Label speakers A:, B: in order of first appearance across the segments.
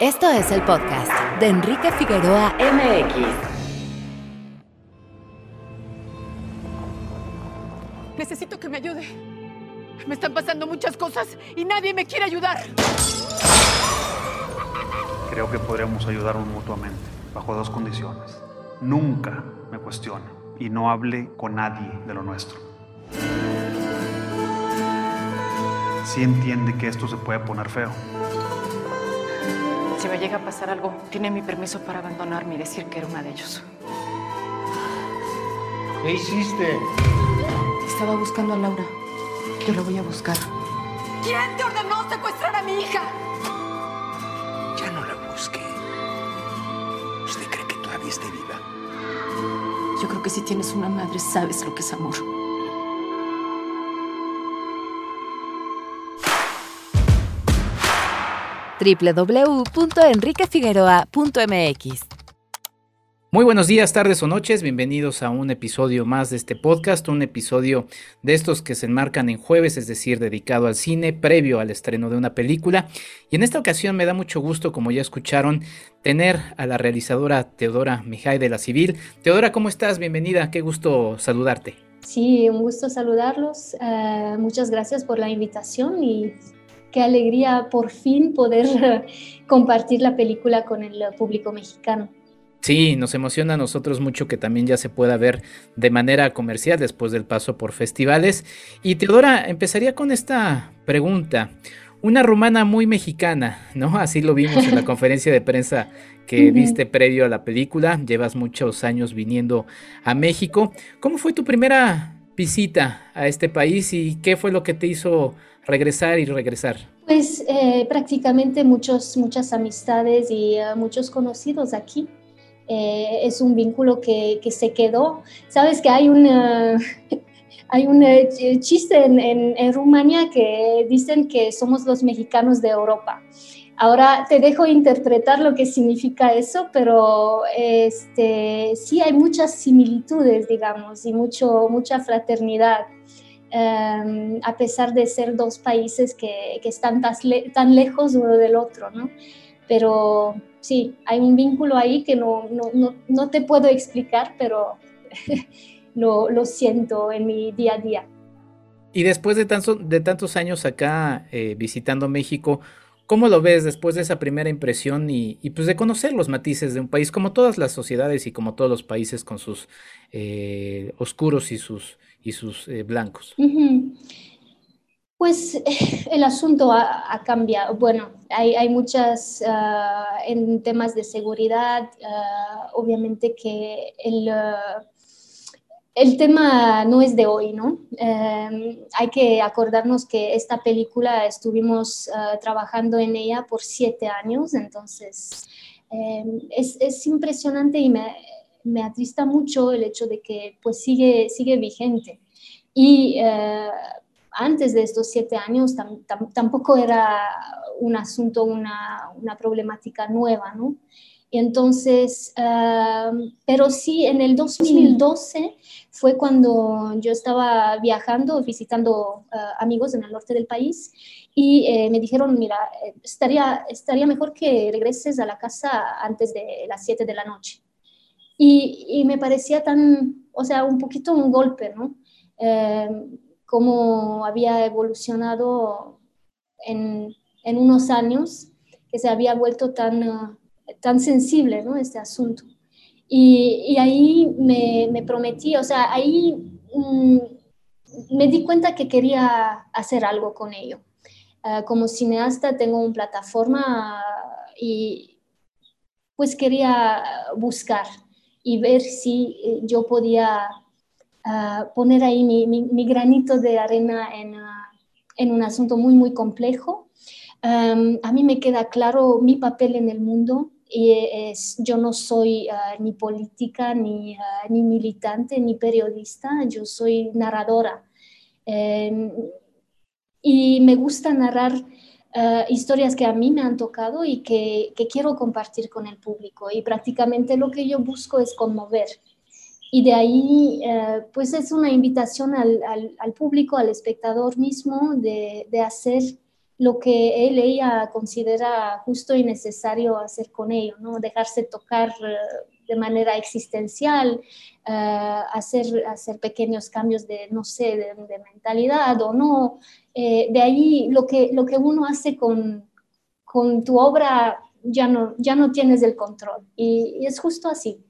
A: Esto es el podcast de Enrique Figueroa MX.
B: Necesito que me ayude. Me están pasando muchas cosas y nadie me quiere ayudar.
C: Creo que podríamos ayudarnos mutuamente, bajo dos condiciones. Nunca me cuestione y no hable con nadie de lo nuestro. Sí entiende que esto se puede poner feo.
B: Si me llega a pasar algo, tiene mi permiso para abandonarme y decir que era una de ellos.
D: ¿Qué hiciste?
B: Estaba buscando a Laura. Yo la voy a buscar. ¿Quién te ordenó secuestrar a mi hija?
D: Ya no la busque. ¿Usted cree que todavía esté viva?
B: Yo creo que si tienes una madre, sabes lo que es amor.
A: www.enriquefigueroa.mx
E: Muy buenos días, tardes o noches, bienvenidos a un episodio más de este podcast, un episodio de estos que se enmarcan en jueves, es decir, dedicado al cine, previo al estreno de una película. Y en esta ocasión me da mucho gusto, como ya escucharon, tener a la realizadora Teodora Mijay de la Civil. Teodora, ¿cómo estás? Bienvenida, qué gusto saludarte.
F: Sí, un gusto saludarlos. Uh, muchas gracias por la invitación y qué alegría por fin poder compartir la película con el público mexicano.
E: Sí, nos emociona a nosotros mucho que también ya se pueda ver de manera comercial después del paso por festivales. Y Teodora, empezaría con esta pregunta. Una rumana muy mexicana, ¿no? Así lo vimos en la conferencia de prensa que viste previo a la película. Llevas muchos años viniendo a México. ¿Cómo fue tu primera visita a este país y qué fue lo que te hizo regresar y regresar?
F: Pues eh, prácticamente muchos, muchas amistades y uh, muchos conocidos aquí. Eh, es un vínculo que, que, se quedó. Sabes que hay una... Hay un chiste en, en, en Rumania que dicen que somos los mexicanos de Europa. Ahora te dejo interpretar lo que significa eso, pero este, sí hay muchas similitudes, digamos, y mucho, mucha fraternidad, um, a pesar de ser dos países que, que están tan, tan, lejos uno del otro, ¿no? Pero sí, hay un vínculo ahí que no, no, no, no te puedo explicar, pero lo, lo, siento en mi día a día.
E: Y después de, tanto, de tantos años acá eh, visitando México, ¿Cómo lo ves después de esa primera impresión y, pues de conocer los matices de un país, como todas las sociedades y como todos los países con sus eh, oscuros y sus, y sus eh, blancos?
F: Pues el asunto ha, cambiado. Bueno, hay, muchas uh, en temas de seguridad, uh, obviamente que el uh, el tema no es de hoy, ¿no? Eh, hay que acordarnos que esta película estuvimos uh, trabajando en ella por siete años, entonces eh, es, es, impresionante y me, me, atrista mucho el hecho de que pues sigue, sigue vigente. Y uh, antes de estos siete años tam, tam, tampoco era un asunto, una, una problemática nueva, ¿no? Y entonces, uh, pero sí, en el 2012 fue cuando yo estaba viajando, visitando uh, amigos en el norte del país y eh, me dijeron, mira, estaría, estaría mejor que regreses a la casa antes de las 7 de la noche. Y, y, me parecía tan, o sea, un poquito un golpe, ¿no? Eh, cómo había evolucionado en, en, unos años, que se había vuelto tan... Uh, tan sensible, ¿no? Este asunto. Y, y ahí me, me, prometí, o sea, ahí mmm, me di cuenta que quería hacer algo con ello. Uh, como cineasta tengo una plataforma y pues quería buscar y ver si yo podía uh, poner ahí mi, granito de arena en, en un asunto muy, muy complejo. Um, a mí me queda claro mi papel en el mundo, y es, yo no soy uh, ni política, ni, uh, ni, militante, ni periodista, yo soy narradora. Eh, y me gusta narrar uh, historias que a mí me han tocado y que, que, quiero compartir con el público. Y prácticamente lo que yo busco es conmover. Y de ahí, eh, pues es una invitación al, al, al, público, al espectador mismo, de, de hacer lo que él ella considera justo y necesario hacer con ello, ¿no? Dejarse tocar de manera existencial, hacer, hacer pequeños cambios de, no sé, de, mentalidad o no. de ahí lo que, lo que uno hace con, con tu obra ya no, ya no tienes el control. Y, es justo así.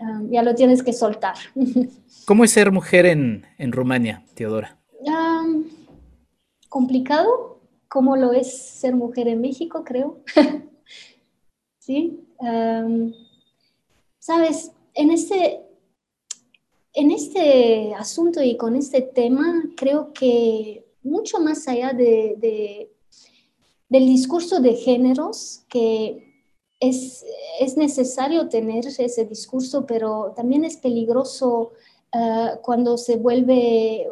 F: Um, ya lo tienes que soltar.
E: ¿Cómo es ser mujer en, Rumania, Teodora?
F: Um, complicado, como lo es ser mujer en México, creo. sí. Sabes, en este, en este asunto y con este tema, creo que mucho más allá de del discurso de géneros, que es, es necesario tener ese discurso, pero también es peligroso eh, cuando se vuelve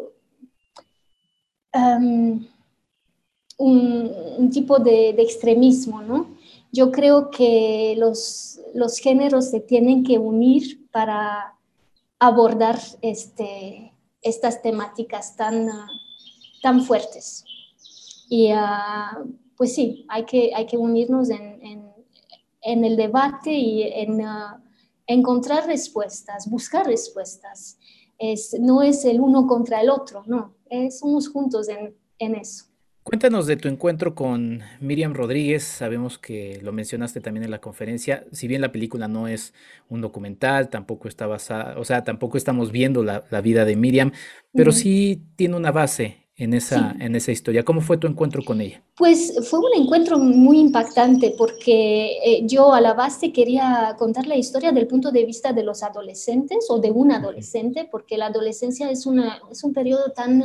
F: un, tipo de, extremismo, ¿no? Yo creo que los, los géneros se tienen que unir para abordar este, estas temáticas tan, tan fuertes. Y uh, pues sí, hay que, hay que unirnos en, en, el debate y en uh, encontrar respuestas, buscar respuestas. Es, no es el uno contra el otro, no, somos juntos en, en eso.
E: Cuéntanos de tu encuentro con Miriam Rodríguez. Sabemos que lo mencionaste también en la conferencia. Si bien la película no es un documental, tampoco está basada, o sea, tampoco estamos viendo la, la vida de Miriam, pero sí tiene una base en esa, en esa historia. ¿Cómo fue tu encuentro con ella?
F: Pues fue un encuentro muy impactante porque eh, yo a la base quería contar la historia del punto de vista de los adolescentes o de un adolescente, porque la adolescencia es, una, es un periodo tan,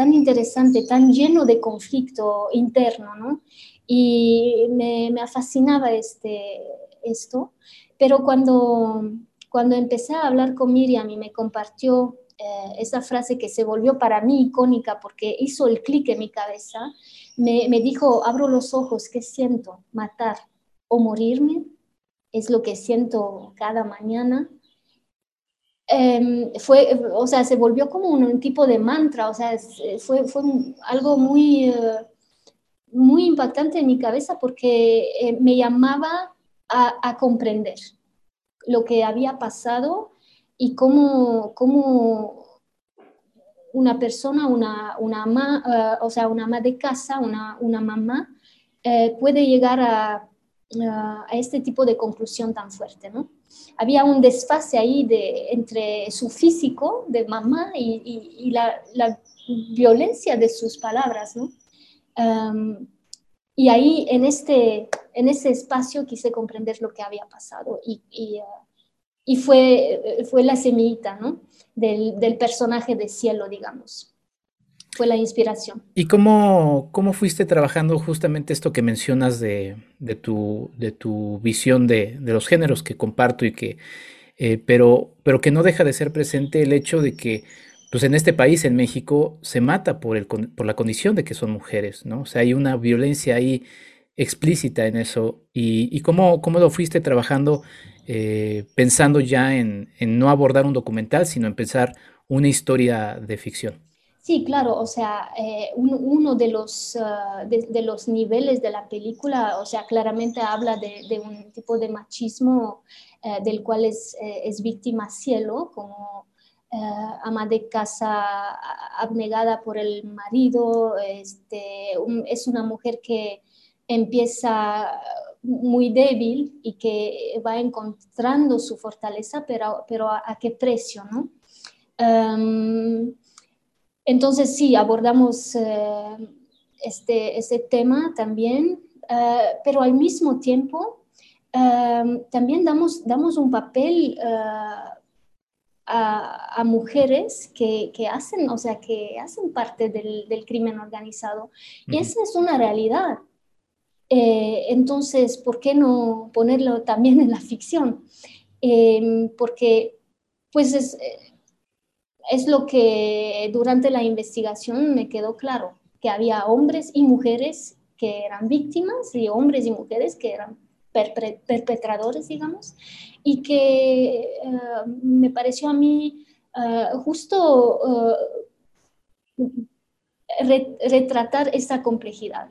F: tan interesante, tan lleno de conflicto interno, ¿no? Y me, me fascinaba este, esto, pero cuando, cuando empecé a hablar con Miriam y me compartió eh, esa frase que se volvió para mí icónica porque hizo el clic en mi cabeza, me, dijo, abro los ojos, ¿qué siento? ¿Matar o morirme? Es lo que siento cada mañana. Em, fue, o sea, se volvió como un, tipo de mantra, o sea, fue, fue algo muy, eh, muy impactante en mi cabeza porque eh, me llamaba a, comprender lo que había pasado y cómo, cómo una persona, una, una ama, eh, o sea, una ama de casa, una, una mamá, eh, puede llegar a, a, este tipo de conclusión tan fuerte, ¿no? Había un desfase ahí de, entre su físico de mamá y, la, violencia de sus palabras, ¿no? Y ahí, en este, en ese espacio, quise comprender lo que había pasado y, y y fue, fue la semillita, ¿no? Del, del, personaje de cielo, digamos. Fue la inspiración.
E: ¿Y cómo, cómo fuiste trabajando justamente esto que mencionas de, de, tu, de tu visión de, de, los géneros que comparto y que, eh, pero, pero que no deja de ser presente el hecho de que pues en este país, en México, se mata por, el, por la condición de que son mujeres, ¿no? O sea, hay una violencia ahí explícita en eso. ¿Y, y cómo, cómo, lo fuiste trabajando eh, pensando ya en, no abordar un documental, sino empezar una historia de ficción.
F: Sí, claro, o sea, eh, uno de los, ah, de, los niveles de la película, o sea, claramente habla de, un tipo de machismo eh, del cual es, es, víctima cielo, como ama de casa abnegada por el marido, este, es una mujer que empieza muy débil y que va encontrando su fortaleza, pero, pero a, qué precio, ¿no? Em, entonces sí, abordamos eh, este, este, tema también, eh, pero al mismo tiempo em, también damos, damos un papel eh, a, mujeres que, que, hacen, o sea, que hacen parte del, del crimen organizado. Y esa es una realidad. Eh, entonces, ¿por qué no ponerlo también en la ficción? Em, porque, pues, es, eh, es lo que durante la investigación me quedó claro, que había hombres y mujeres que eran víctimas y hombres y mujeres que eran perpetradores, digamos, y que eh, me pareció a mí justo retratar esa complejidad.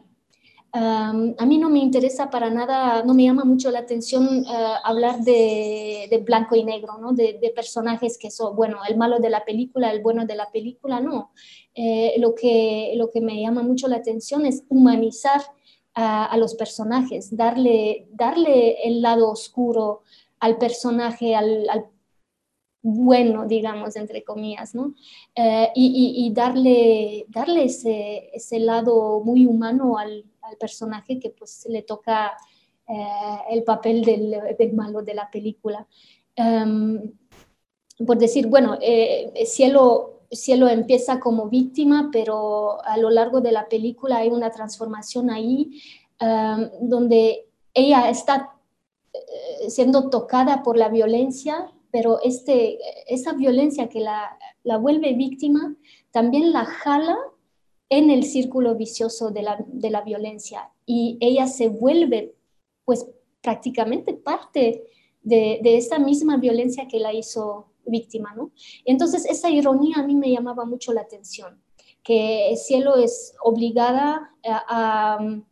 F: A mí no me interesa para nada, no me llama mucho la atención eh, hablar de, blanco y negro, ¿no? de, personajes que son, bueno, el malo de la película, el bueno de la película, no. Eh, lo, que, lo que me llama mucho la atención es humanizar a, los personajes, darle, darle el lado oscuro al personaje, al, bueno, digamos, entre comillas, ¿no? Eh, y, darle, darle ese, ese, lado muy humano al, personaje que pues le toca eh, el papel del, malo de la película. Em, por decir, bueno, eh, Cielo, Cielo empieza como víctima, pero a lo largo de la película hay una transformación ahí em, donde ella está siendo tocada por la violencia pero este, esa violencia que la, la vuelve víctima también la jala en el círculo vicioso de la, de la, violencia y ella se vuelve pues prácticamente parte de, de esa misma violencia que la hizo víctima, ¿no? Entonces esa ironía a mí me llamaba mucho la atención, que el cielo es obligada a, a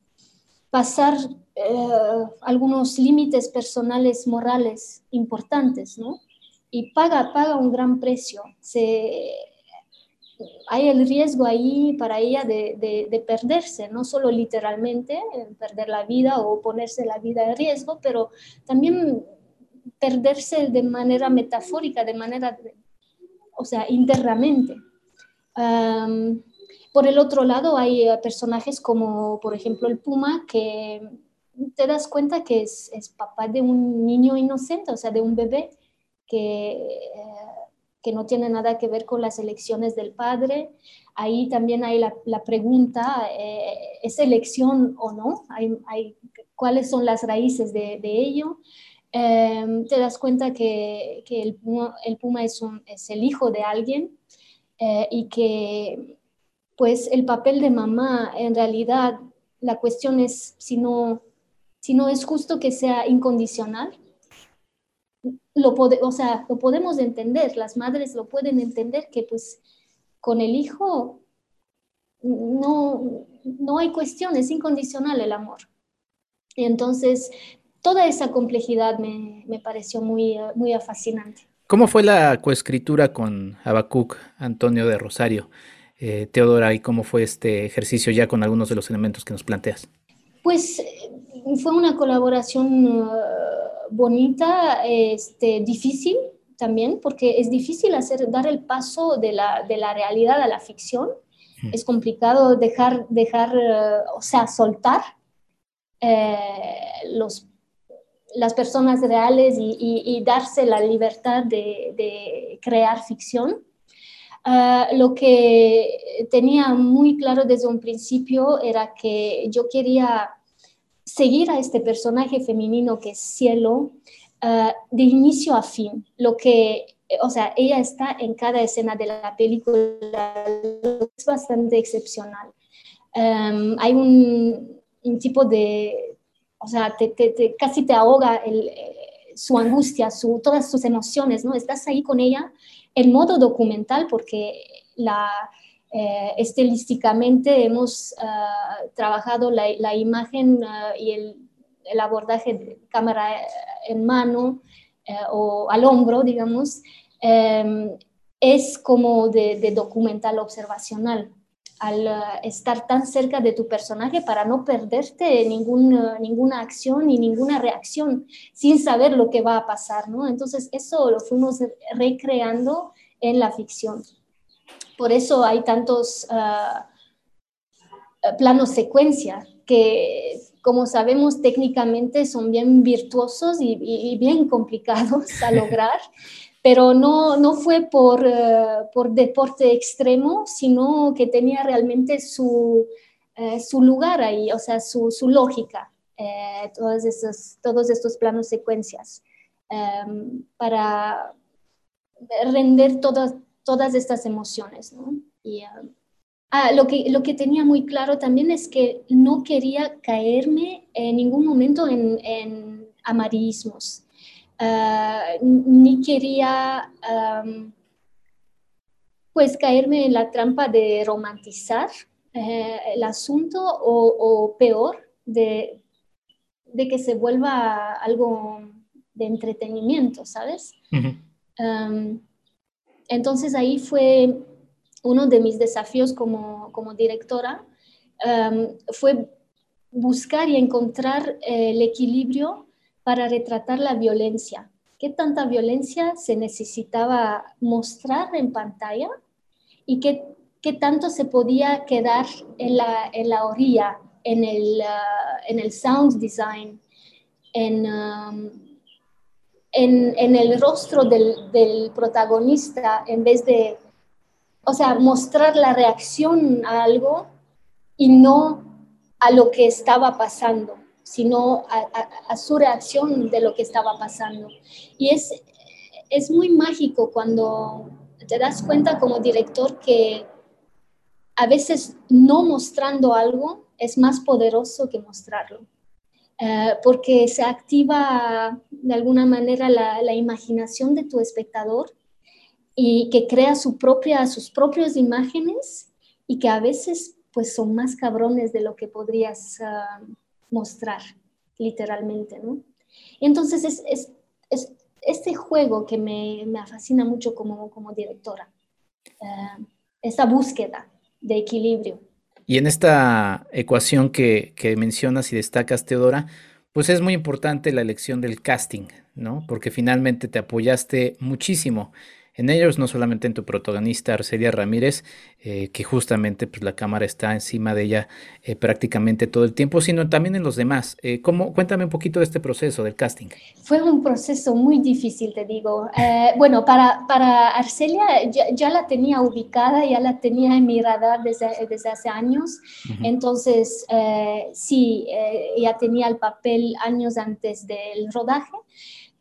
F: pasar eh, algunos límites personales, morales importantes, ¿no? y paga, paga un gran precio. Se, hay el riesgo ahí para ella de, de, perderse, no solo literalmente, perder la vida o ponerse la vida en riesgo, pero también perderse de manera metafórica, de manera, o sea, internamente. por el otro lado, hay eh, personajes como, por ejemplo, el Puma, que te das cuenta que es, es papá de un niño inocente, o sea, de un bebé, que, que no tiene nada que ver con las elecciones del padre. Ahí también hay la, la pregunta, eh, ¿es elección o no? Hay, hay, ¿Cuáles son las raíces de, de ello? Em, te das cuenta que, que el, Puma, el, Puma, es, un, es el hijo de alguien eh, y que pues el papel de mamá en realidad la cuestión es si no, si no es justo que sea incondicional lo, o sea, lo podemos entender, las madres lo pueden entender que pues con el hijo no, no hay cuestión, es incondicional el amor. Y entonces, toda esa complejidad me, me pareció muy, muy fascinante.
E: ¿Cómo fue la coescritura con Abacuc, Antonio de Rosario, eh, Teodora, y cómo fue este ejercicio ya con algunos de los elementos que nos planteas?
F: Pues fue una colaboración bonita, este, difícil también, porque es difícil hacer, dar el paso de la, de la realidad a la ficción. Es complicado dejar, dejar eh, o sea, soltar eh, los, las personas reales y, darse la libertad de, crear ficción. Ah, lo que tenía muy claro desde un principio era que yo quería seguir a este personaje femenino que es Cielo uh, de inicio a fin, lo que, o sea, ella está en cada escena de la película, es bastante excepcional. Um, hay un, un, tipo de, o sea, te, te, casi te ahoga el, su angustia, su, todas sus emociones, ¿no? Estás ahí con ella en modo documental porque la, eh, estilísticamente hemos ah, trabajado la, imagen ah, y el, abordaje de cámara eh, en mano eh, o al hombro, digamos, em, es como de, de, documental observacional al ah, estar tan cerca de tu personaje para no perderte ningún, ninguna acción y ninguna reacción sin saber lo que va a pasar, ¿no? Entonces eso lo fuimos recreando en la ficción. Por eso hay tantos ah, planos secuencia que, como sabemos, técnicamente son bien virtuosos y, bien complicados a lograr, pero no, no fue por, ah, por deporte extremo, sino que tenía realmente su, eh, su lugar ahí, o sea, su, su lógica, eh, todos, estos, todos estos planos secuencias, em, para render todas todas estas emociones, ¿no? Y, ah, ah, lo, que, lo que tenía muy claro también es que no quería caerme en ningún momento en, en amarillismos, ah, ni quería pues caerme en la trampa de romantizar eh, el asunto o, peor, de, de, que se vuelva algo de entretenimiento, ¿sabes? Entonces ahí fue uno de mis desafíos como, como directora, fue buscar y encontrar el equilibrio para retratar la violencia. ¿Qué tanta violencia se necesitaba mostrar en pantalla y qué, qué tanto se podía quedar en la, en la orilla, en el, uh, en el sound design, en, um, en, el rostro del, protagonista en vez de, o sea, mostrar la reacción a algo y no a lo que estaba pasando, sino a, su reacción de lo que estaba pasando. Y es, es muy mágico cuando te das cuenta como director que a veces no mostrando algo es más poderoso que mostrarlo. Eh, porque se activa de alguna manera la, imaginación de tu espectador y que crea su propia, sus propias imágenes y que a veces pues son más cabrones de lo que podrías ah, mostrar, literalmente, ¿no? Entonces es, es, es este juego que me, me, fascina mucho como, como directora, uh, esta búsqueda de equilibrio.
E: Y en esta ecuación que, mencionas y destacas, Teodora, pues es muy importante la elección del casting, ¿no? Porque finalmente te apoyaste muchísimo en ellos, no solamente en tu protagonista Arcelia Ramírez, eh, que justamente pues, la cámara está encima de ella eh, prácticamente todo el tiempo, sino también en los demás. Eh, ¿cómo, cuéntame un poquito de este proceso del casting.
F: Fue un proceso muy difícil, te digo. bueno, para, para Arcelia ya, la tenía ubicada, ya la tenía en mi radar desde, desde hace años. Entonces, sí, ya tenía el papel años antes del rodaje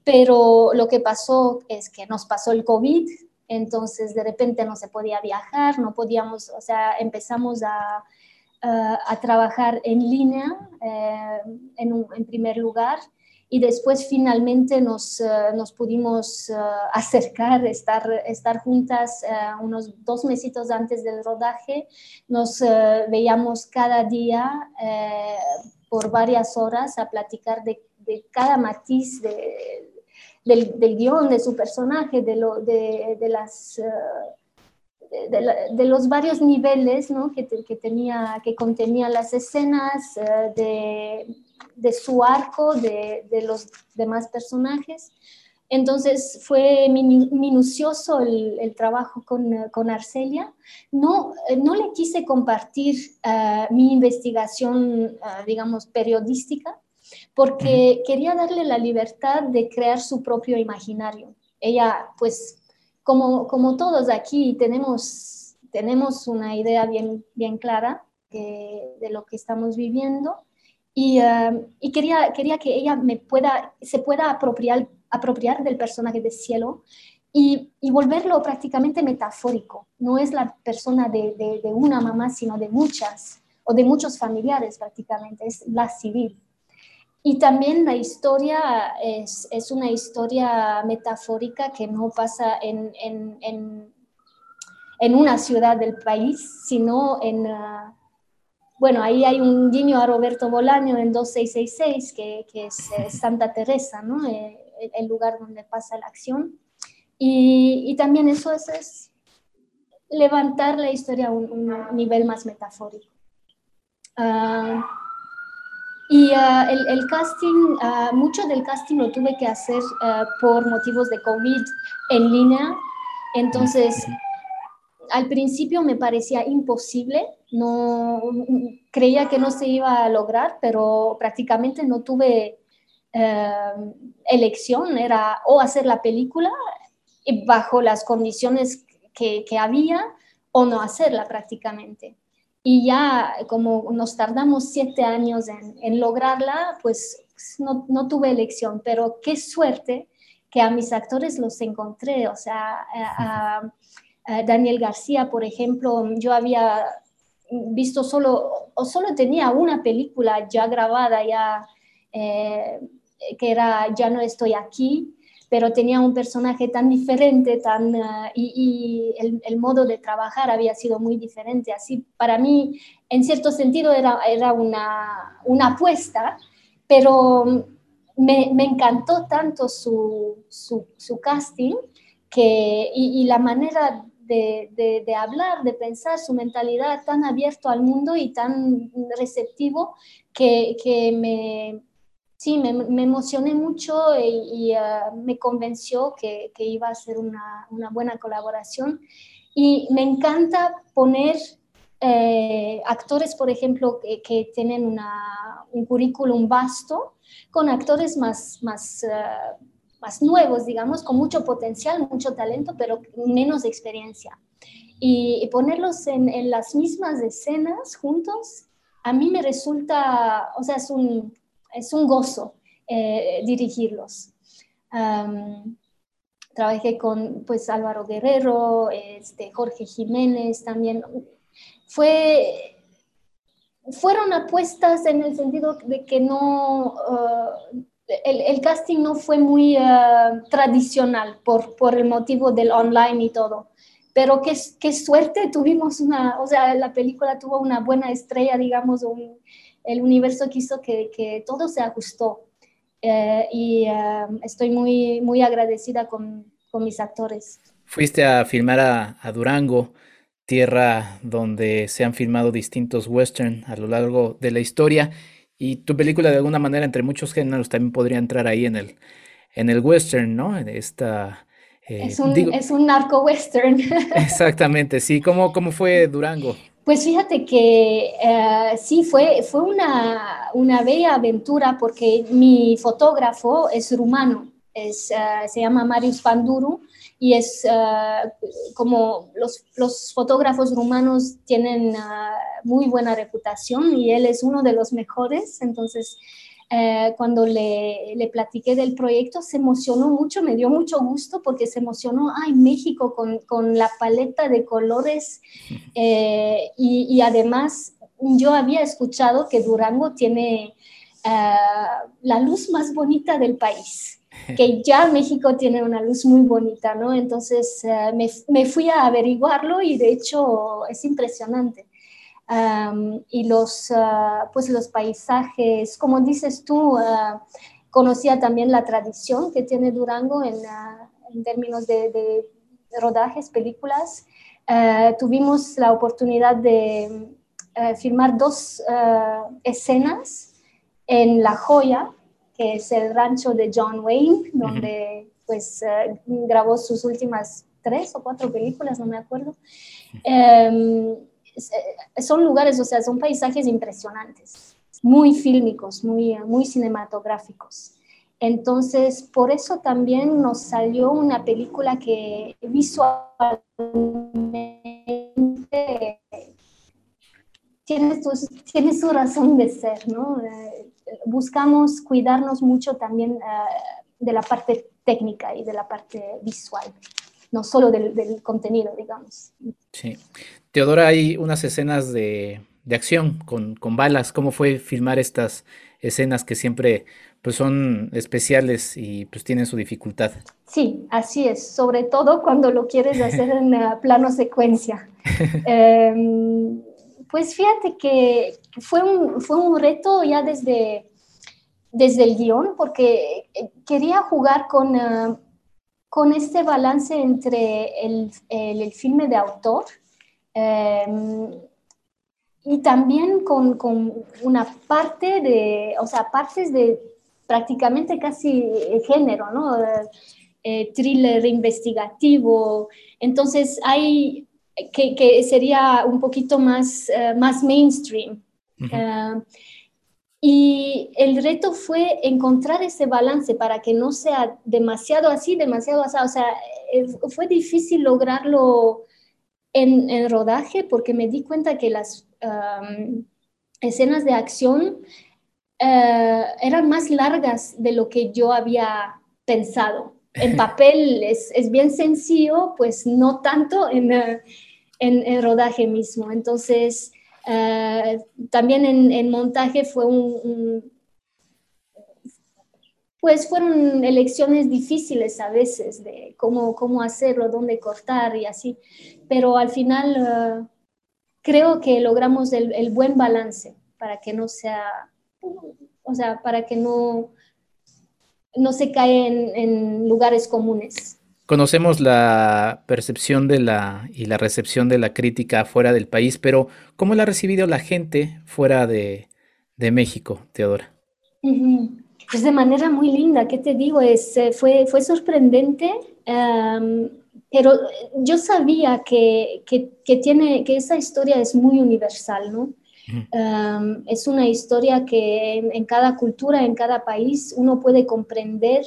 F: pero lo que pasó es que nos pasó el COVID, entonces de repente no se podía viajar, no podíamos, o sea, empezamos a, a, trabajar en línea eh, en, en, primer lugar y después finalmente nos, eh, nos pudimos eh, acercar, estar, estar juntas unos dos mesitos antes del rodaje, nos veíamos cada día por varias horas a platicar de, de cada matiz de, del, del guion, de su personaje, de. Eh, los varios niveles que, que, tenía, que contenía las escenas, eh, de, su arco, de, los demás personajes. Entonces fue minucioso el, trabajo con, Arcelia. No, no le quise compartir uh, mi investigación, digamos, periodística, porque quería darle la libertad de crear su propio imaginario. Ella, pues, como, como todos aquí, tenemos, tenemos una idea bien, bien clara de, lo que estamos viviendo y, uh, y, quería, quería que ella me pueda, se pueda apropiar, apropiar del personaje de cielo y, y, volverlo prácticamente metafórico. No es la persona de, de, de, una mamá, sino de muchas o de muchos familiares prácticamente, es la civil. Y también la historia es, es una historia metafórica que no pasa en, en, en, en una ciudad del país, sino en... Uh, bueno, ahí hay un guiño a Roberto Bolaño en 2666, que, que es, Santa Teresa, ¿no? Eh, el, lugar donde pasa la acción. Y, y también eso es, es, levantar la historia a un, un nivel más metafórico. Uh, y uh, el, el, casting, uh, mucho del casting lo tuve que hacer uh, por motivos de COVID en línea. Entonces, al principio me parecía imposible, no creía que no se iba a lograr, pero prácticamente no tuve elección, era o hacer la película bajo las condiciones que, que había o no hacerla prácticamente y ya como nos tardamos siete años en, lograrla, pues no, no, tuve elección, pero qué suerte que a mis actores los encontré, o sea, a, Daniel García, por ejemplo, yo había visto solo, o solo tenía una película ya grabada, ya, eh, que era Ya no estoy aquí, pero tenía un personaje tan diferente tan, ah, y, el, modo de trabajar había sido muy diferente. Así, para mí, en cierto sentido, era, era una, una apuesta, pero me, me encantó tanto su, su, su casting que, y, y, la manera de, de, de, hablar, de pensar, su mentalidad tan abierto al mundo y tan receptivo que, que me, sí, me, me, emocioné mucho y, uh, me convenció que, que, iba a ser una, una buena colaboración. Y me encanta poner eh, actores, por ejemplo, que, que tienen una, un currículum vasto, con actores más, más, uh, más nuevos, digamos, con mucho potencial, mucho talento, pero menos experiencia. Y, y ponerlos en, en, las mismas escenas juntos, a mí me resulta, o sea, es un, es un gozo eh, dirigirlos. Um, trabajé con pues Álvaro Guerrero, este, Jorge Jiménez también. Fue, fueron apuestas en el sentido de que no, uh, el, el, casting no fue muy uh, tradicional por, por, el motivo del online y todo. Pero qué, qué, suerte tuvimos una, o sea, la película tuvo una buena estrella, digamos, un, el universo quiso que, que todo se ajustó. Eh, y uh, estoy muy, muy agradecida con, con, mis actores.
E: Fuiste a filmar a, a Durango tierra donde se han filmado distintos western a lo largo de la historia y tu película de alguna manera entre muchos géneros también podría entrar ahí en el en el western, ¿no? En esta
F: eh, es, un, digo, es un narco western.
E: Exactamente, sí. ¿Cómo, cómo fue Durango?
F: Pues fíjate que uh, sí, fue, fue una, una, bella aventura porque mi fotógrafo es rumano, es, uh, se llama Marius Panduru y es uh, como los, los, fotógrafos rumanos tienen uh, muy buena reputación y él es uno de los mejores, entonces uh, cuando le, le, platiqué del proyecto se emocionó mucho, me dio mucho gusto porque se emocionó, ay, México con, con la paleta de colores eh, y, y, además yo había escuchado que Durango tiene la luz más bonita del país que ya México tiene una luz muy bonita, ¿no? Entonces uh, me, me, fui a averiguarlo y de hecho es impresionante. Um, y los, uh, pues los paisajes, como dices tú, uh, conocía también la tradición que tiene Durango en, en términos de, de, rodajes, películas. tuvimos la oportunidad de filmar dos escenas en La Joya, que es el rancho de John Wayne, donde pues uh, grabó sus últimas tres o cuatro películas, no me acuerdo. Um, son lugares, o sea, son paisajes impresionantes, muy fílmicos, muy, muy cinematográficos. Entonces, por eso también nos salió una película que visualmente tiene su, tiene su razón de ser, ¿no? Eh, buscamos cuidarnos mucho también uh, de la parte técnica y de la parte visual, no solo del, del, contenido, digamos.
E: Sí. Teodora, hay unas escenas de, de acción con, con, balas. ¿Cómo fue filmar estas escenas que siempre pues, son especiales y pues tienen su dificultad?
F: Sí, así es, sobre todo cuando lo quieres hacer en uh, plano secuencia. um, pues fíjate que fue un, fue un reto ya desde, desde el guion, porque quería jugar con, uh, con este balance entre el, el, el filme de autor um, y también con, con, una parte de, o sea, partes de prácticamente casi género, ¿no? Eh, thriller investigativo. Entonces hay que, que, sería un poquito más, uh, más mainstream. Uh -huh. uh, y el reto fue encontrar ese balance para que no sea demasiado así, demasiado así. O sea, eh, fue difícil lograrlo en, en, rodaje porque me di cuenta que las um, escenas de acción uh, eran más largas de lo que yo había pensado en papel es, es, bien sencillo, pues no tanto en, uh, en, en rodaje mismo. Entonces, uh, también en, en, montaje fue un, pues fueron elecciones difíciles a veces de cómo, cómo hacerlo, dónde cortar y así, pero al final eh, creo que logramos el, el, buen balance para que no sea, o sea, para que no, no se cae en lugares comunes.
E: Conocemos la percepción de la y la recepción de la crítica fuera del país, pero ¿cómo la ha recibido la gente fuera de, de México, Teodora?
F: Pues de manera muy linda, ¿qué te digo? Es, eh, fue, fue sorprendente, pero yo sabía que, que, que, tiene, que esa historia es muy universal, ¿no? es una historia que en, cada cultura, en cada país, uno puede comprender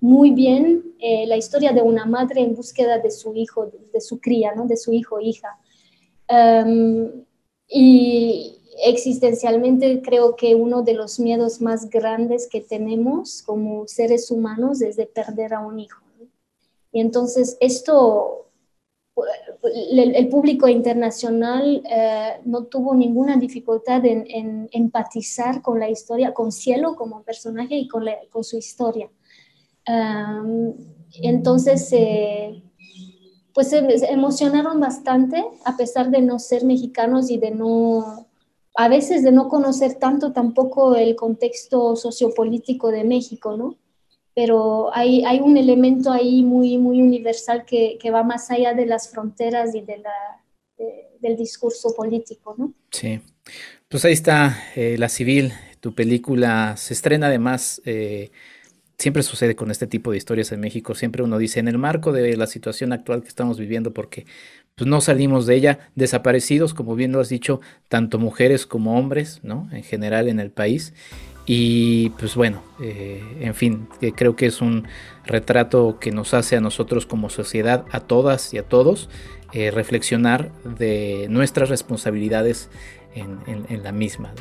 F: muy bien eh, la historia de una madre en búsqueda de su hijo, de, su cría, ¿no? de su hijo hija. y, existencialmente creo que uno de los miedos más grandes que tenemos como seres humanos es de perder a un hijo. Y entonces esto, el, público internacional eh, no tuvo ninguna dificultad en, empatizar con la historia, con Cielo como personaje y con, con su historia. Entonces, eh, pues se emocionaron bastante, a pesar de no ser mexicanos y de no a veces de no conocer tanto tampoco el contexto sociopolítico de México, ¿no? Pero hay, hay un elemento ahí muy, muy universal que, que va más allá de las fronteras y de la, del discurso político, ¿no?
E: Sí, pues ahí está eh, La Civil, tu película se estrena además... Eh, siempre sucede con este tipo de historias en México. Siempre uno dice, en el marco de la situación actual que estamos viviendo, porque pues no salimos de ella desaparecidos, como bien lo has dicho, tanto mujeres como hombres, ¿no? En general en el país. Y pues bueno, eh, en fin, creo que es un retrato que nos hace a nosotros como sociedad, a todas y a todos, eh, reflexionar de nuestras responsabilidades en, la misma.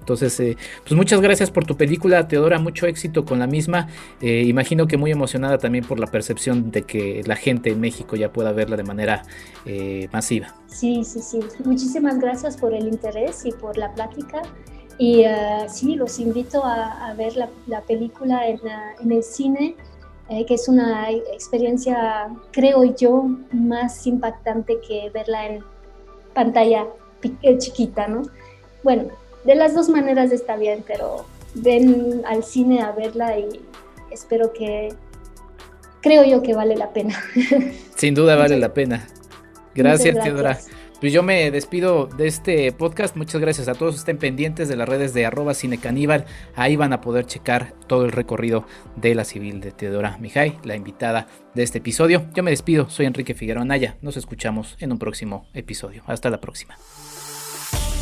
E: Entonces, eh, pues muchas gracias por tu película, Teodora, mucho éxito con la misma. Eh, imagino que muy emocionada también por la percepción de que la gente en México ya pueda verla de manera eh, masiva.
F: Sí, sí, sí. Muchísimas gracias por el interés y por la plática. Y sí, los invito a, ver la, película en, en, el cine, que es una experiencia, creo yo, más impactante que verla en pantalla chiquita, ¿no? Bueno, de las dos maneras está bien, pero ven al cine a verla y espero que, creo yo que vale la pena.
E: Sin duda vale la pena. Gracias, Teodora. Pues yo me despido de este podcast. Muchas gracias a todos. Estén pendientes de las redes de arroba cinecaníbal. Ahí van a poder checar todo el recorrido de la civil de Teodora Mijay, la invitada de este episodio. Yo me despido. Soy Enrique Figueroa Naya. Nos escuchamos en un próximo episodio. Hasta la próxima.